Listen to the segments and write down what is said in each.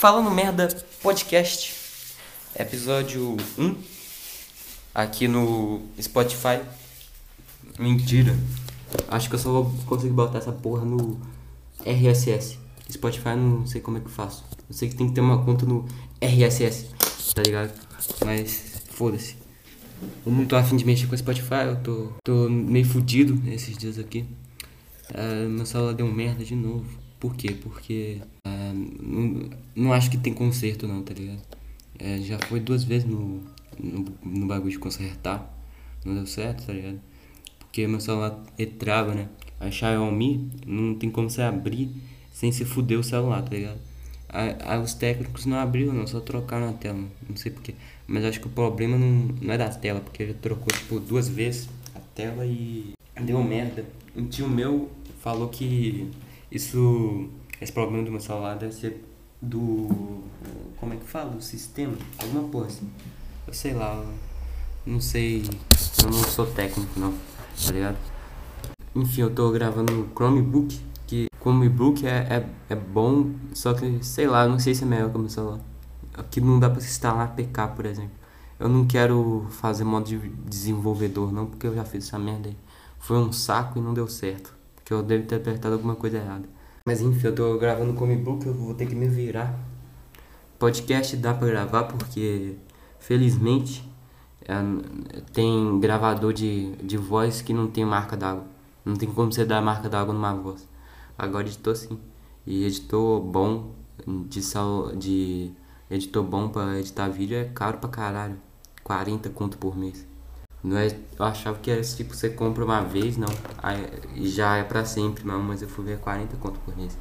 Falando Merda Podcast, episódio 1, aqui no Spotify. Mentira, acho que eu só vou conseguir botar essa porra no RSS. Spotify não sei como é que eu faço. Eu sei que tem que ter uma conta no RSS, tá ligado? Mas foda-se. Eu não tô afim de mexer com o Spotify, eu tô, tô meio fudido esses dias aqui. Uh, meu celular deu merda de novo. Por quê? Porque uh, não, não acho que tem conserto não, tá ligado? Uh, já foi duas vezes no, no, no, bagulho de consertar. Não deu certo, tá ligado? Porque meu celular ele trava, né? A Xiaomi não tem como você abrir sem se fuder o celular, tá ligado? Aí, os técnicos não abriram não, só trocaram a tela. Não sei porquê. Mas acho que o problema não, não é da tela, porque ele trocou tipo duas vezes a tela e deu merda. Um tio meu falou que isso. Esse problema do meu celular deve ser do. Como é que fala? Do sistema? Alguma porra assim. Eu sei lá. não sei. Eu não sou técnico não, tá ligado? Enfim, eu tô gravando no Chromebook. Que Chromebook é, é, é bom, só que sei lá, não sei se é melhor que o meu celular. Aqui não dá pra instalar APK, por exemplo. Eu não quero fazer modo de desenvolvedor não, porque eu já fiz essa merda aí. Foi um saco e não deu certo que eu devo ter apertado alguma coisa errada. Mas enfim, eu tô gravando com o book, eu vou ter que me virar. Podcast dá pra gravar porque, felizmente, é, tem gravador de, de voz que não tem marca d'água. Não tem como você dar marca d'água numa voz. Agora editor sim. E editor bom de, sal, de editor bom pra editar vídeo é caro pra caralho. 40 conto por mês. Não é, eu achava que era tipo, você compra uma vez, não. Aí, já é pra sempre, não, mas eu fui ver 40 conto por mês.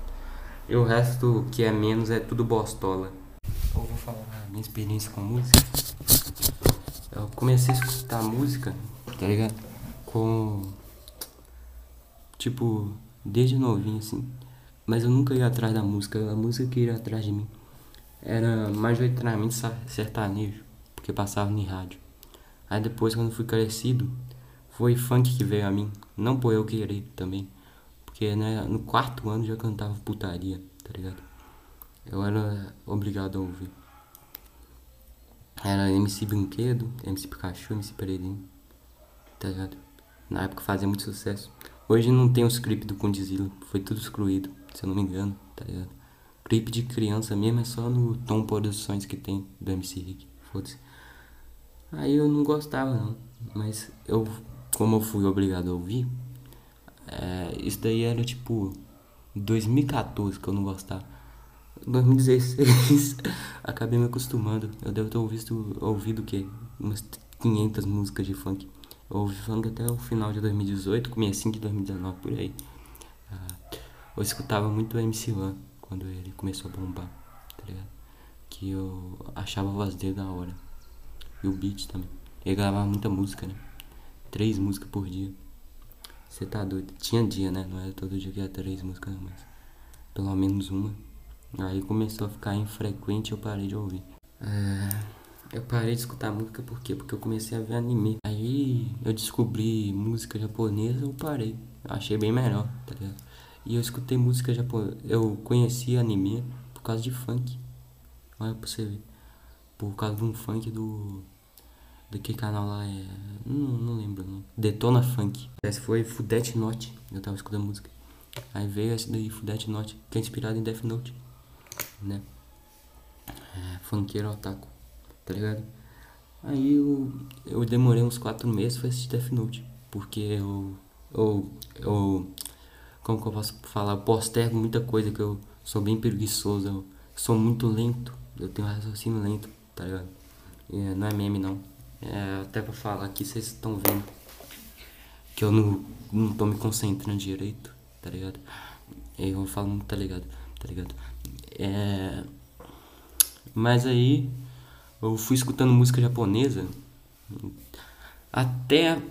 E o resto que é menos é tudo bostola. Eu vou falar a minha experiência com música. Eu comecei a escutar música, tá ligado? Com. Tipo, desde novinho assim. Mas eu nunca ia atrás da música, a música que ia atrás de mim. Era majoritariamente sertanejo, porque passava no rádio. Aí depois, quando fui crescido, foi funk que veio a mim. Não por eu querer também. Porque né, no quarto ano já cantava putaria, tá ligado? Eu era obrigado a ouvir. Era MC Brinquedo, MC Pikachu, MC Pereirinho, tá ligado? Na época fazia muito sucesso. Hoje não tem os clipes do Condizila, foi tudo excluído, se eu não me engano, tá ligado? Clipe de criança mesmo é só no Tom Produções que tem do MC Rick, foda-se. Aí eu não gostava não, mas eu, como eu fui obrigado a ouvir, é, isso daí era tipo 2014 que eu não gostava. 2016 acabei me acostumando. Eu devo ter ouvido, ouvido o quê? Umas 500 músicas de funk. Eu ouvi funk até o final de 2018, comecinho de 2019, por aí. Ah, eu escutava muito MC Lan quando ele começou a bombar, tá ligado? Que eu achava a voz dele da hora. E o beat também. Ele gravava muita música, né? Três músicas por dia. Você tá doido? Tinha dia, né? Não era todo dia que ia três músicas, não, mas pelo menos uma. Aí começou a ficar infrequente e eu parei de ouvir. É... Eu parei de escutar música por quê? Porque eu comecei a ver anime. Aí eu descobri música japonesa, eu parei. Eu achei bem melhor, tá ligado? E eu escutei música japonesa. Eu conheci anime por causa de funk. Olha pra você ver por causa de um funk do. Do que canal lá é. Não, não lembro não. Detona Funk. Esse foi Fudete Note. Eu tava escutando música. Aí veio esse daí, Fudete Note, que é inspirado em Death Note. Né? É, funkeiro otaku. Tá ligado? Aí eu, eu demorei uns 4 meses pra assistir Death Note. Porque eu. Eu. eu como que eu posso falar? Eu postergo muita coisa que eu sou bem preguiçoso. Eu sou muito lento. Eu tenho um raciocínio lento tá ligado? É, não é meme não. É, até pra falar aqui, vocês estão vendo que eu não, não tô me concentrando direito, tá ligado? Eu falo, tá ligado? Tá ligado? É... Mas aí eu fui escutando música japonesa até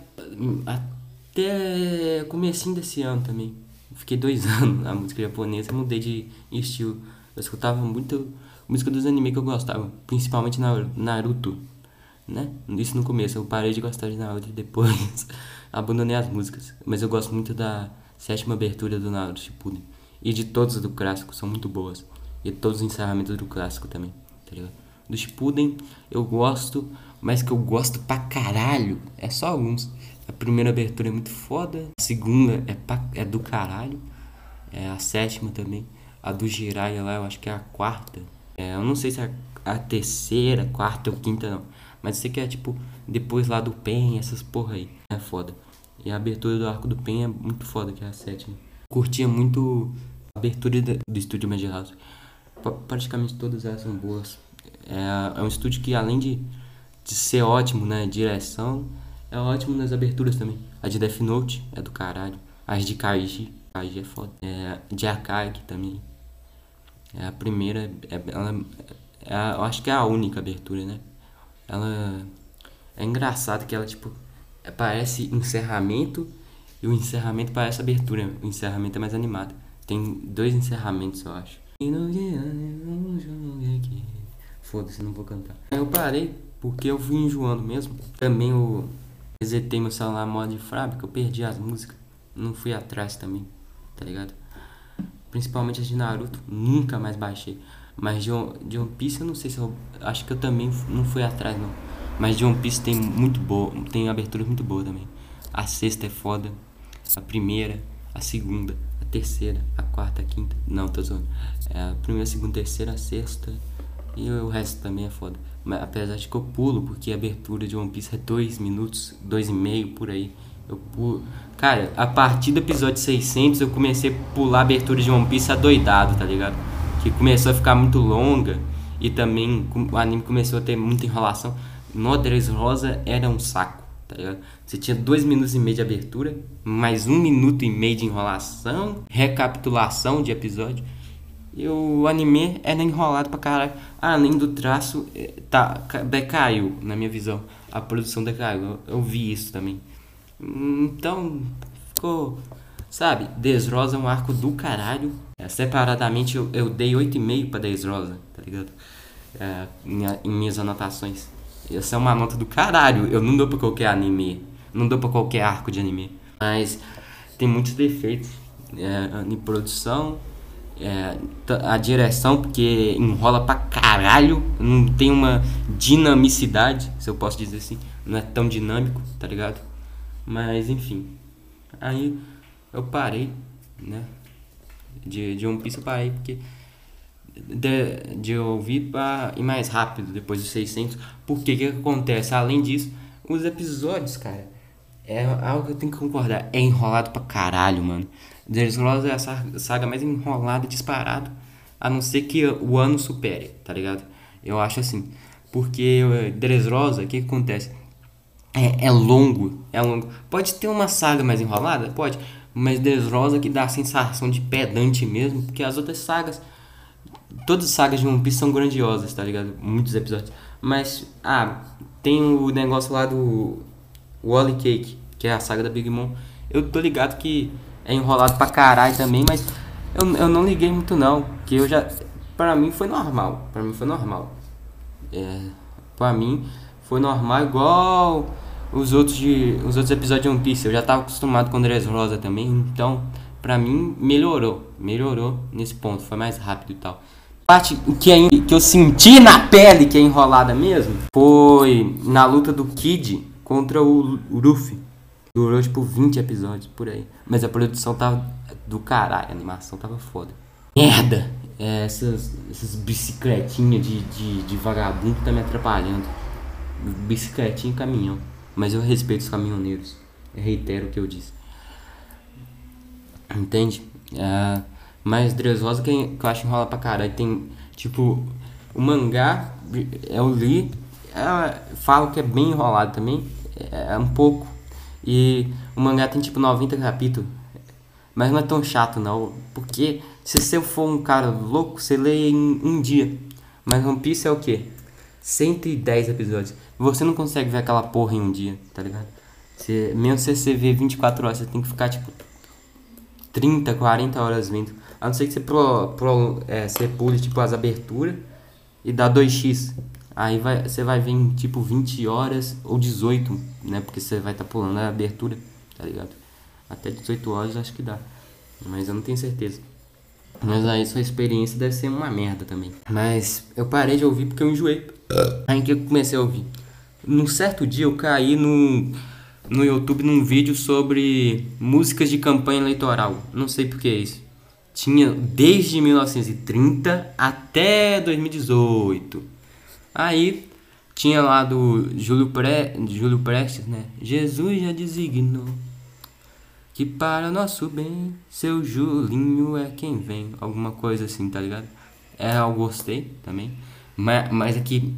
até comecinho desse ano também. Fiquei dois anos na música japonesa, mudei de estilo. Eu escutava muito música dos animes que eu gostava, principalmente Naruto, né? Isso no começo, eu parei de gostar de Naruto e depois abandonei as músicas. Mas eu gosto muito da sétima abertura do Naruto Shippuden. E de todas do clássico, são muito boas. E todos os encerramentos do clássico também, tá ligado? Do Shippuden eu gosto, mas que eu gosto pra caralho é só alguns. A primeira abertura é muito foda, a segunda é, pra, é do caralho, é a sétima também. A do Jiraiya lá, eu acho que é a quarta. É, eu não sei se é a terceira, quarta ou quinta não. Mas sei que é tipo depois lá do Pen, essas porra aí. É foda. E a abertura do arco do Pen é muito foda, que é a sétima. Curtia muito a abertura do estúdio Madhouse. Praticamente todas elas são boas. É, é um estúdio que além de, de ser ótimo na né, direção, é ótimo nas aberturas também. A de Death Note é do caralho. As de Kaiji, Kaiji é foda. É, de Akagi também. É a primeira, é, ela, é eu acho que é a única abertura, né? Ela é engraçado que ela tipo parece encerramento e o encerramento parece abertura. O encerramento é mais animado. Tem dois encerramentos, eu acho. Foda-se, não vou cantar. Eu parei porque eu fui enjoando mesmo. Também eu resetei meu celular modo de fábrica, eu perdi as músicas. Não fui atrás também, tá ligado? Principalmente as de Naruto, nunca mais baixei. Mas de, de One Piece eu não sei se eu. Acho que eu também não fui atrás não. Mas de One Piece tem muito boa. Tem abertura muito boa também. A sexta é foda. A primeira, a segunda, a terceira, a quarta, a quinta. Não, tô zoando. É a primeira, a segunda, a terceira, a sexta. E o resto também é foda. Mas, apesar de que eu pulo, porque a abertura de One Piece é dois minutos, dois e meio por aí. Eu pulo. Cara, a partir do episódio 600 eu comecei a pular a abertura de One Piece adoidado, tá ligado? Que começou a ficar muito longa e também o anime começou a ter muita enrolação. No Rosa era um saco, tá ligado? Você tinha dois minutos e meio de abertura, mais um minuto e meio de enrolação, recapitulação de episódio. E o anime era enrolado pra caralho. Além do traço, eh, tá, decaiu, na minha visão. A produção decaiu. Eu, eu vi isso também. Então, ficou. Sabe, Desrosa é um arco do caralho. É, separadamente eu, eu dei 8,5 pra Desrosa, tá ligado? É, em, minhas anotações. Essa é uma nota do caralho. Eu não dou pra qualquer anime. Não dou pra qualquer arco de anime. Mas tem muitos defeitos é, em produção. É, a direção, porque enrola pra caralho. Não tem uma dinamicidade, se eu posso dizer assim. Não é tão dinâmico, tá ligado? Mas enfim. Aí eu parei, né? De, de One Piece eu parei porque de, de ouvir para ir mais rápido depois dos 600. Porque que, que acontece? Além disso, os episódios, cara, é algo que eu tenho que concordar. É enrolado pra caralho, mano. Scrolls é a saga mais enrolada disparado. A não ser que o ano supere, tá ligado? Eu acho assim. Porque Dressrosa, o que, que acontece? é, é longo, é longo. Pode ter uma saga mais enrolada? Pode. Mas Desrosa que dá a sensação de pedante mesmo, porque as outras sagas, todas as sagas de One Piece são grandiosas, tá ligado? Muitos episódios. Mas, ah, tem o negócio lá do Wally Cake, que é a saga da Big Mom. Eu tô ligado que é enrolado pra caralho também, mas eu, eu não liguei muito não, que eu já... Pra mim foi normal, pra mim foi normal. É, pra mim foi normal igual os outros de os outros episódios de One Piece. Eu já tava acostumado com Dressrosa também, então pra mim melhorou, melhorou nesse ponto, foi mais rápido e tal. Parte que, é, que eu senti na pele que é enrolada mesmo foi na luta do Kid contra o, o Luffy. Durou tipo 20 episódios por aí. Mas a produção tava do caralho, a animação tava foda. Merda! É, essas, essas bicicletinhas de, de, de vagabundo tá me atrapalhando bicicletinha e caminhão. Mas eu respeito os caminhoneiros. Eu reitero o que eu disse. Entende? É, mas Dressrosa que, que eu acho enrola pra caralho. Tem, tipo, o mangá, eu li, é, falo que é bem enrolado também. É, é um pouco. E o mangá tem tipo 90 capítulos. Mas não é tão chato não. Porque se você for um cara louco, você lê em um dia. Mas One Piece é o quê? 110 episódios. Você não consegue ver aquela porra em um dia, tá ligado? Você, mesmo se você ver 24 horas, você tem que ficar tipo 30, 40 horas vendo. A não ser que você, pro, pro, é, você pule tipo as aberturas e dá 2x. Aí vai, você vai ver em tipo 20 horas ou 18, né? Porque você vai estar tá pulando a abertura, tá ligado? Até 18 horas acho que dá. Mas eu não tenho certeza. Mas aí sua experiência deve ser uma merda também. Mas eu parei de ouvir porque eu enjoei. Aí que eu comecei a ouvir. Num certo dia eu caí no, no YouTube num vídeo sobre músicas de campanha eleitoral. Não sei por que isso. Tinha desde 1930 até 2018. Aí tinha lá do Júlio, Pre... Júlio Prestes, né? Jesus já designou que para nosso bem, seu Julinho é quem vem. Alguma coisa assim, tá ligado? É, eu gostei também. Mas, mas aqui,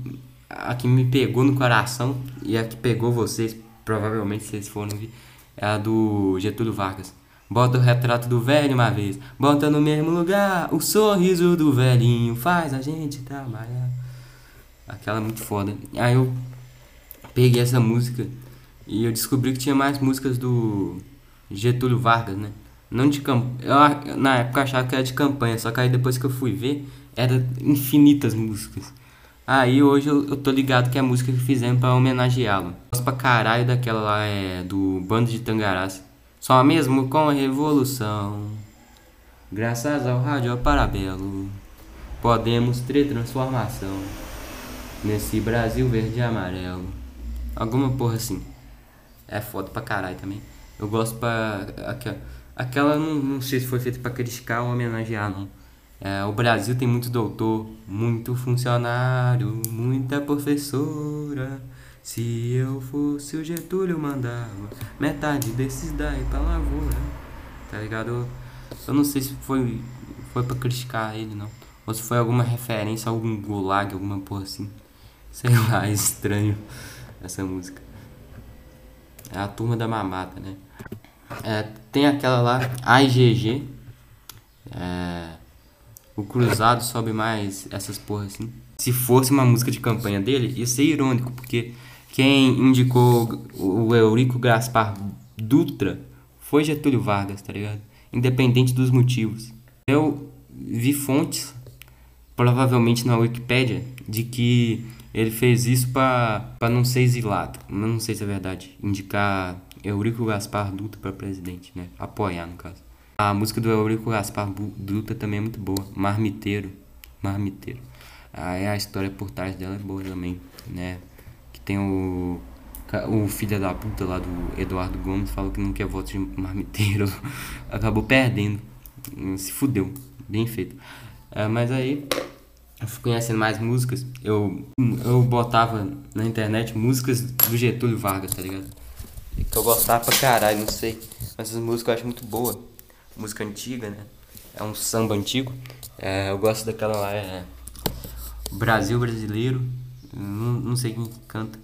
a que me pegou no coração e a que pegou vocês, provavelmente vocês foram ver, é a do Getúlio Vargas. Bota o retrato do velho uma vez, bota no mesmo lugar. O sorriso do velhinho faz a gente trabalhar. Aquela é muito foda. Aí eu peguei essa música e eu descobri que tinha mais músicas do Getúlio Vargas, né? Não de campanha. Eu, na época achava que era de campanha, só que aí depois que eu fui ver, era infinitas músicas. Aí hoje eu, eu tô ligado que é a música que fizemos pra homenageá-lo. Gosto pra caralho daquela lá é do Bando de Tangarás. Só mesmo com a revolução. Graças ao rádio parabelo. Podemos ter transformação. Nesse Brasil verde e amarelo. Alguma porra assim. É foda pra caralho também. Eu gosto pra. Aquela, aquela não, não sei se foi feita pra criticar ou homenagear, não. É, o Brasil tem muito doutor, muito funcionário, muita professora. Se eu fosse o Getúlio, mandava metade desses daí pra lavoura. Tá ligado? Eu não sei se foi, foi pra criticar ele, não. Ou se foi alguma referência algum gulag, alguma porra assim. Sei lá, estranho essa música. É a turma da mamata, né? É, tem aquela lá, AIGG. É, o Cruzado sobe mais essas porras assim. Se fosse uma música de campanha dele, ia ser irônico, porque quem indicou o Eurico Gaspar Dutra foi Getúlio Vargas, tá ligado? Independente dos motivos. Eu vi fontes, provavelmente na Wikipedia, de que ele fez isso para não ser exilado. Não sei se é verdade. Indicar Eurico Gaspar Dutra para presidente, né? Apoiar, no caso. A música do Eurico Gaspar Dutra também é muito boa. Marmiteiro. Marmiteiro. Aí a história por trás dela é boa também, né? Que tem o o filho da puta lá do Eduardo Gomes falou que não quer voto de marmiteiro. Acabou perdendo. Se fudeu. Bem feito. É, mas aí conhecendo mais músicas, eu, eu botava na internet músicas do Getúlio Vargas, tá ligado? Que eu gostava pra caralho, não sei. Mas essas músicas eu acho muito boa. Música antiga, né? É um samba antigo. É, eu gosto daquela lá, é. Brasil Brasileiro. Não, não sei quem canta.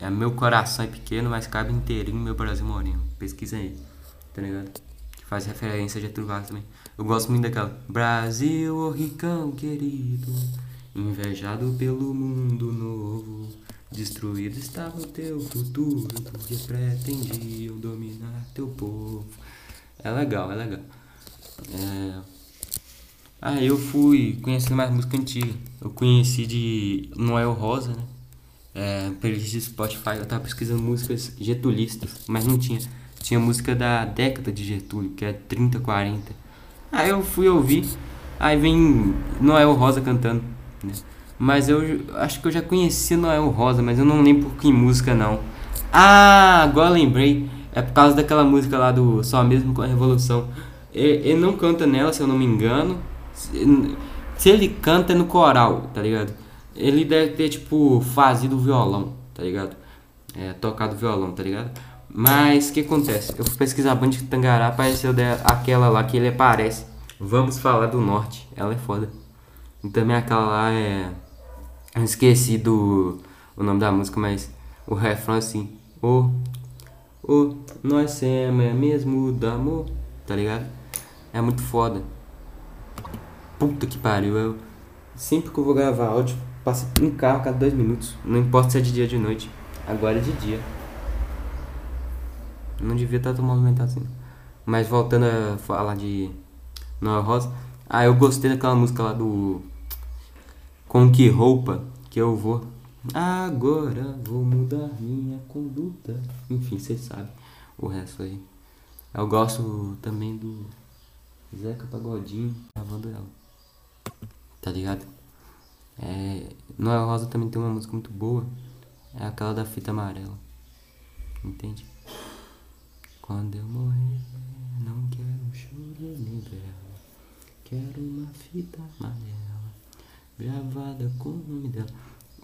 É Meu Coração é Pequeno, mas cabe inteirinho meu Brasil Moreno. Pesquisa aí, tá ligado? Que faz referência a Getúlio Vargas também. Eu gosto muito daquela. Brasil, oh ricão querido, invejado pelo mundo novo. Destruído estava o teu futuro, porque pretendiam dominar teu povo. É legal, é legal. É... Ah, eu fui conhecendo mais música antiga. Eu conheci de Noel Rosa, né? É, playlist de Spotify, eu tava pesquisando músicas getulistas, mas não tinha. Tinha música da década de Getúlio, que é 30, 40. Aí eu fui ouvir, aí vem Noel Rosa cantando, né? Mas eu acho que eu já conheci Noel Rosa, mas eu não lembro por que música não. Ah, agora lembrei. É por causa daquela música lá do Só Mesmo com a Revolução. Ele, não canta nela, se eu não me engano. Se ele canta é no coral, tá ligado? Ele deve ter, tipo, fazido o violão, tá ligado? É, tocado violão, tá ligado? Mas o que acontece? Eu fui pesquisar a banda de Tangará, apareceu aquela lá que ele aparece. Vamos falar do norte, ela é foda. E também aquela lá é. Eu esqueci do o nome da música, mas o refrão é assim. O, o, nós somos é mesmo do amor, tá ligado? É muito foda. Puta que pariu, eu. Sempre que eu vou gravar áudio, passo um carro a cada dois minutos. Não importa se é de dia ou de noite. Agora é de dia. Não devia estar tão movimentado assim. Mas voltando a falar de Noel Rosa. Ah, eu gostei daquela música lá do. Com que roupa que eu vou. Agora vou mudar minha conduta. Enfim, vocês sabem o resto aí. Eu gosto também do. Zeca Pagodinho gravando ela. Tá ligado? É, Noel Rosa também tem uma música muito boa. É aquela da fita amarela. Entende? Quando eu morrer, não quero choro nem vela. Quero uma fita amarela gravada com o nome dela.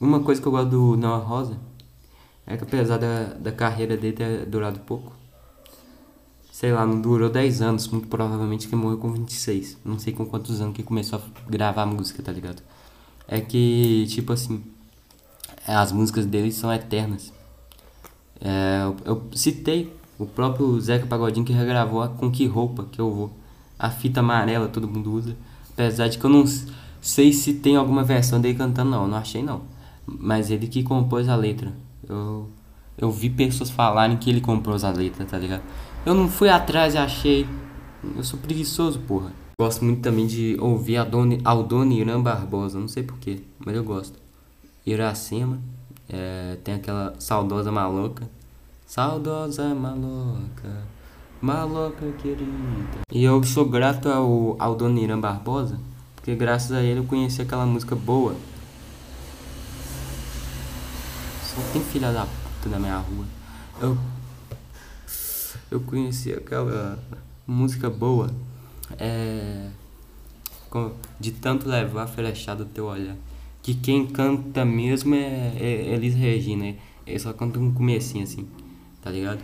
Uma coisa que eu gosto do Noel Rosa é que apesar da, da carreira dele ter durado pouco, sei lá, não durou 10 anos, muito provavelmente que morreu com 26. Não sei com quantos anos que começou a gravar música, tá ligado? É que, tipo assim, as músicas dele são eternas. É, eu, eu citei o próprio Zeca Pagodinho que regravou a Com Que Roupa que eu vou. A fita amarela todo mundo usa. Apesar de que eu não sei se tem alguma versão dele cantando, não. Não achei, não. Mas ele que compôs a letra. Eu, eu vi pessoas falarem que ele compôs a letra, tá ligado? Eu não fui atrás e achei. Eu sou preguiçoso, porra. Gosto muito também de ouvir a Dona, Aldona Irã Barbosa. Não sei porquê, mas eu gosto. Iracema. É, tem aquela saudosa maloca. Saudosa maloca. Maloca querida. E eu sou grato ao, ao Dona Irã Barbosa. Porque graças a ele eu conheci aquela música boa só tem filha da puta na minha rua. Eu, eu conheci aquela música boa. É. De tanto levar flechado teu olhar. Que quem canta mesmo é, é Elis Regina. Ele só canta um comecinho assim, tá ligado?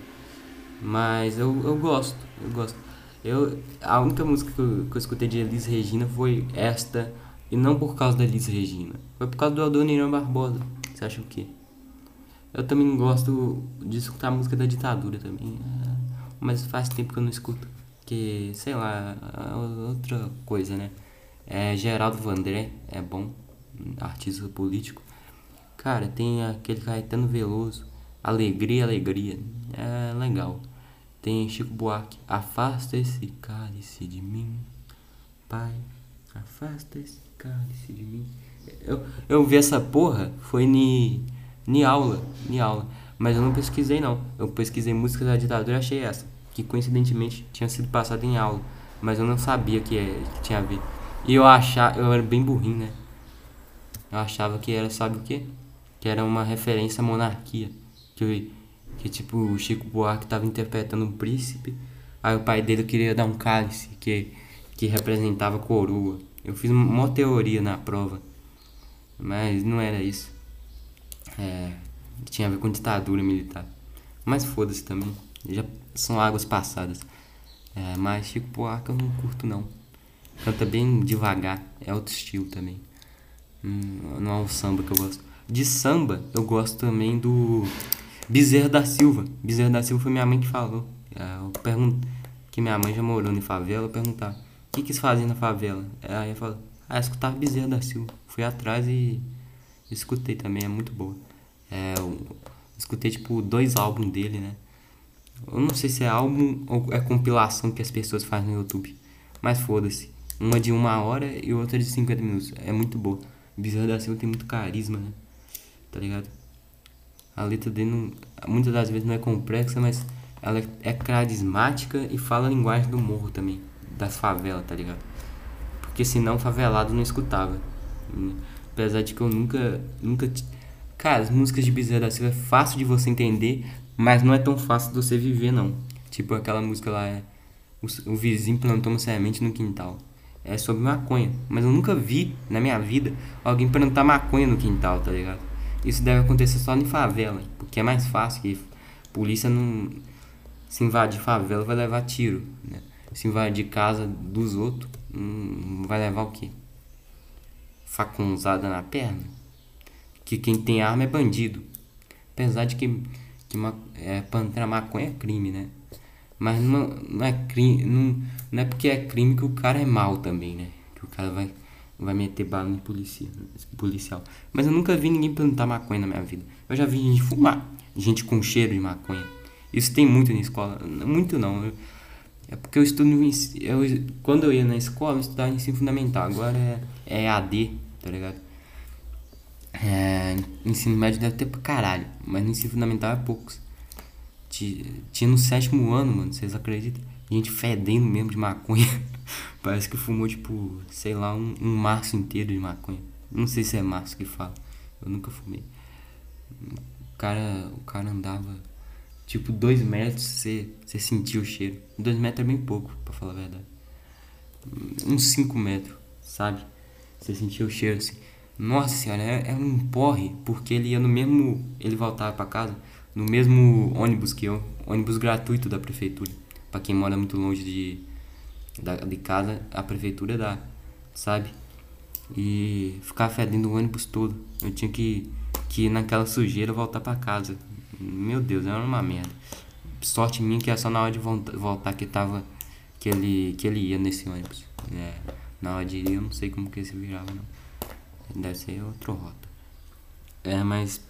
Mas eu, eu gosto, eu gosto. Eu, a única música que eu, que eu escutei de Elis Regina foi esta. E não por causa da Elis Regina. Foi por causa do Adoniran Barbosa. Você acha o quê? Eu também gosto de escutar música da ditadura também. É, mas faz tempo que eu não escuto. Que, sei lá, é outra coisa, né? É Geraldo Vandré, é bom, artista político. Cara, tem aquele Caetano Veloso, Alegria, Alegria, é legal. Tem Chico Buarque, Afasta esse cálice de mim, Pai, afasta esse cálice de mim. Eu, eu vi essa porra, foi ni em aula, em aula. Mas eu não pesquisei não. Eu pesquisei músicas da ditadura e achei essa, que coincidentemente tinha sido passada em aula, mas eu não sabia que, é, que tinha a ver. E eu achava, eu era bem burrinho, né? Eu achava que era, sabe o quê? Que era uma referência à monarquia. Que, que tipo, o Chico Buarque estava interpretando um príncipe, aí o pai dele queria dar um cálice que, que representava coroa. Eu fiz uma teoria na prova, mas não era isso. É, tinha a ver com ditadura militar. Mas foda-se também. Já são águas passadas. É, mas Chico Buarque eu não curto não. Canta bem devagar. É outro estilo também. Hum, não é um samba que eu gosto. De samba, eu gosto também do Bezerra da Silva. Bezerra da Silva foi minha mãe que falou. É, eu pergunto que minha mãe já morou em favela. Eu perguntava, o que que eles faziam na favela? Aí eu falo, ah, escutava Bezerra da Silva. Fui atrás e escutei também, é muito boa. É, escutei tipo dois álbuns dele, né? Eu não sei se é álbum ou é compilação que as pessoas fazem no YouTube. Mas foda-se. Uma de uma hora e outra de 50 minutos. É muito boa. Bezerra da Silva tem muito carisma, né? Tá ligado? A letra dele não, muitas das vezes não é complexa, mas ela é, é carismática e fala a linguagem do morro também. Das favelas, tá ligado? Porque senão favelado não escutava. Apesar de que eu nunca. nunca Cara, as músicas de Bezerra da Silva é fácil de você entender, mas não é tão fácil de você viver, não. Tipo aquela música lá, é, o, o vizinho plantou uma semente no quintal. É sobre maconha. Mas eu nunca vi na minha vida alguém plantar maconha no quintal, tá ligado? Isso deve acontecer só em favela, porque é mais fácil que polícia não. Se invadir favela vai levar tiro, né? Se invadir casa dos outros, hum, vai levar o quê? Facunzada na perna? Que quem tem arma é bandido. Apesar de que, que é, plantar maconha é crime, né? Mas não, não é crime. Não, não é porque é crime que o cara é mal também, né? Que o cara vai, vai meter bala no policia, policial. Mas eu nunca vi ninguém plantar maconha na minha vida. Eu já vi gente fumar, gente com cheiro de maconha. Isso tem muito na escola. Muito não. Eu, é porque eu estudo. Eu, quando eu ia na escola, eu estudava ensino fundamental. Agora é, é AD, tá ligado? É, ensino médio deve ter pra caralho, mas no ensino fundamental é poucos. Tinha no sétimo ano, mano, vocês acreditam? Gente fedendo mesmo de maconha. Parece que fumou, tipo, sei lá, um, um março inteiro de maconha. Não sei se é março que fala. Eu nunca fumei. O cara, o cara andava, tipo, dois metros, você, você sentia o cheiro. Dois metros é bem pouco, pra falar a verdade. Uns cinco metros, sabe? Você sentia o cheiro assim. Nossa senhora, era, era um porre, porque ele ia no mesmo. Ele voltava para casa no mesmo ônibus que eu, ônibus gratuito da prefeitura. Para quem mora muito longe de, da, de casa, a prefeitura dá, sabe? E ficar fedendo o ônibus todo. Eu tinha que, que ir naquela sujeira voltar para casa. Meu Deus, era uma merda. Sorte minha que é só na hora de voltar que tava. Que ele, que ele ia nesse ônibus. É, na hora de ir eu não sei como que ele se virava não. Deve ser outra rota. É, mas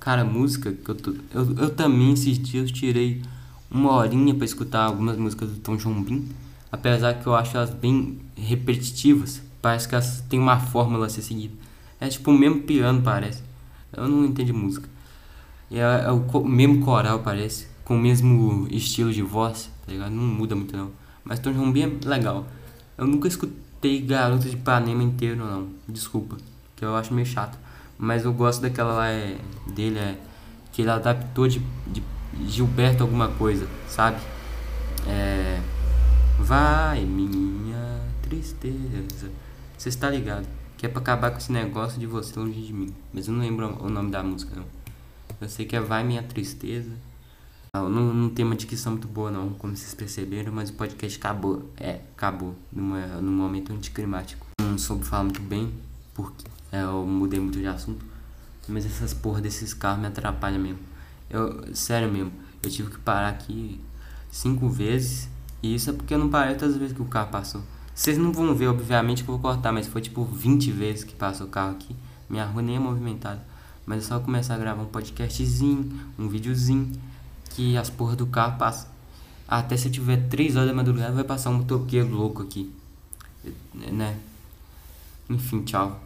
Cara, música que eu tô. Eu, eu também esses dias tirei uma horinha para escutar algumas músicas do Tom Jobim. Apesar que eu acho elas bem repetitivas. Parece que elas têm uma fórmula a ser seguida. É tipo o mesmo piano, parece. Eu não entendo música. É, é o mesmo coral, parece. Com o mesmo estilo de voz, tá ligado? Não muda muito não. Mas Tom Jobim é legal. Eu nunca escutei Garota de Ipanema inteiro, não. Desculpa. Que eu acho meio chato. Mas eu gosto daquela lá é, dele, é que ele adaptou de, de Gilberto alguma coisa, sabe? É. Vai, minha tristeza. Você está ligado? Que é pra acabar com esse negócio de você longe de mim. Mas eu não lembro o nome da música, não. Eu sei que é Vai Minha Tristeza. Não, não, não tem uma dicção muito boa, não, como vocês perceberam, mas o podcast acabou. É, acabou. Numa, num momento anticlimático. Não soube falar muito bem, porque é, eu mudei muito de assunto. Mas essas porra desses carros me atrapalham mesmo. Eu, sério mesmo, eu tive que parar aqui cinco vezes. E isso é porque eu não parei todas as vezes que o carro passou. Vocês não vão ver, obviamente, que eu vou cortar, mas foi tipo 20 vezes que passou o carro aqui. Minha rua nem é movimentada. Mas é só começar a gravar um podcastzinho, um videozinho, que as porras do carro passam. Até se eu tiver 3 horas da madrugada, vai passar um motoqueiro louco aqui. Né? Enfim, tchau.